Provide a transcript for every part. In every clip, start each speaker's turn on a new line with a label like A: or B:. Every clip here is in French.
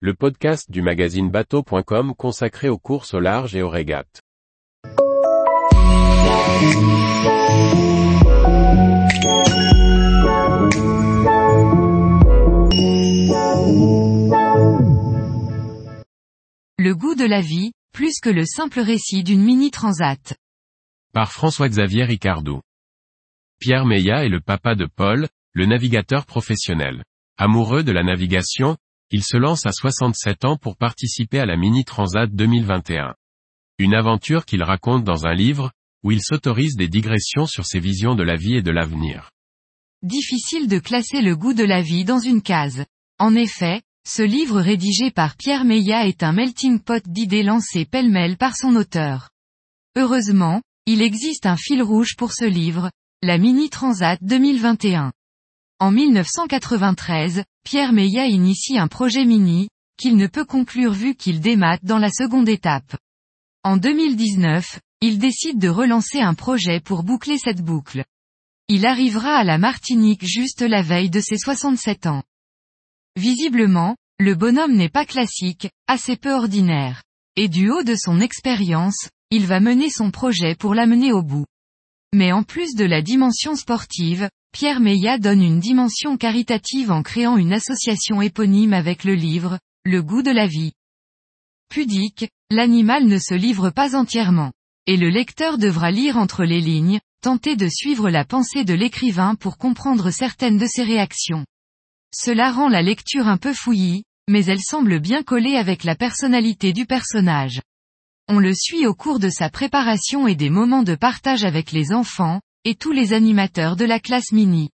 A: le podcast du magazine bateau.com consacré aux courses au large et aux régates.
B: Le goût de la vie, plus que le simple récit d'une mini-transat.
A: Par François-Xavier Ricardou. Pierre Meillat est le papa de Paul, le navigateur professionnel. Amoureux de la navigation, il se lance à 67 ans pour participer à la Mini Transat 2021. Une aventure qu'il raconte dans un livre, où il s'autorise des digressions sur ses visions de la vie et de l'avenir.
B: Difficile de classer le goût de la vie dans une case. En effet, ce livre rédigé par Pierre Meillat est un melting pot d'idées lancées pêle-mêle par son auteur. Heureusement, il existe un fil rouge pour ce livre, la Mini Transat 2021. En 1993, Pierre Meillat initie un projet Mini, qu'il ne peut conclure vu qu'il démate dans la seconde étape. En 2019, il décide de relancer un projet pour boucler cette boucle. Il arrivera à la Martinique juste la veille de ses 67 ans. Visiblement, le bonhomme n'est pas classique, assez peu ordinaire. Et du haut de son expérience, il va mener son projet pour l'amener au bout. Mais en plus de la dimension sportive, Pierre Meillat donne une dimension caritative en créant une association éponyme avec le livre, Le goût de la vie. Pudique, l'animal ne se livre pas entièrement. Et le lecteur devra lire entre les lignes, tenter de suivre la pensée de l'écrivain pour comprendre certaines de ses réactions. Cela rend la lecture un peu fouillie, mais elle semble bien coller avec la personnalité du personnage. On le suit au cours de sa préparation et des moments de partage avec les enfants, et tous les animateurs de la classe mini.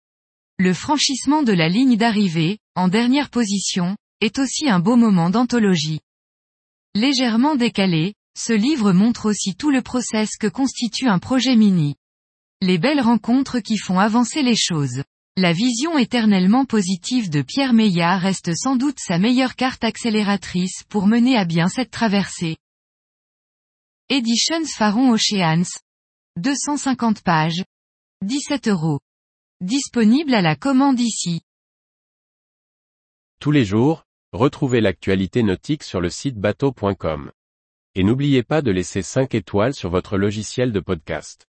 B: Le franchissement de la ligne d'arrivée, en dernière position, est aussi un beau moment d'anthologie. Légèrement décalé, ce livre montre aussi tout le process que constitue un projet mini. Les belles rencontres qui font avancer les choses. La vision éternellement positive de Pierre Meillat reste sans doute sa meilleure carte accélératrice pour mener à bien cette traversée. Editions Faron Oceans. 250 pages. 17 euros. Disponible à la commande ici.
A: Tous les jours, retrouvez l'actualité nautique sur le site bateau.com. Et n'oubliez pas de laisser 5 étoiles sur votre logiciel de podcast.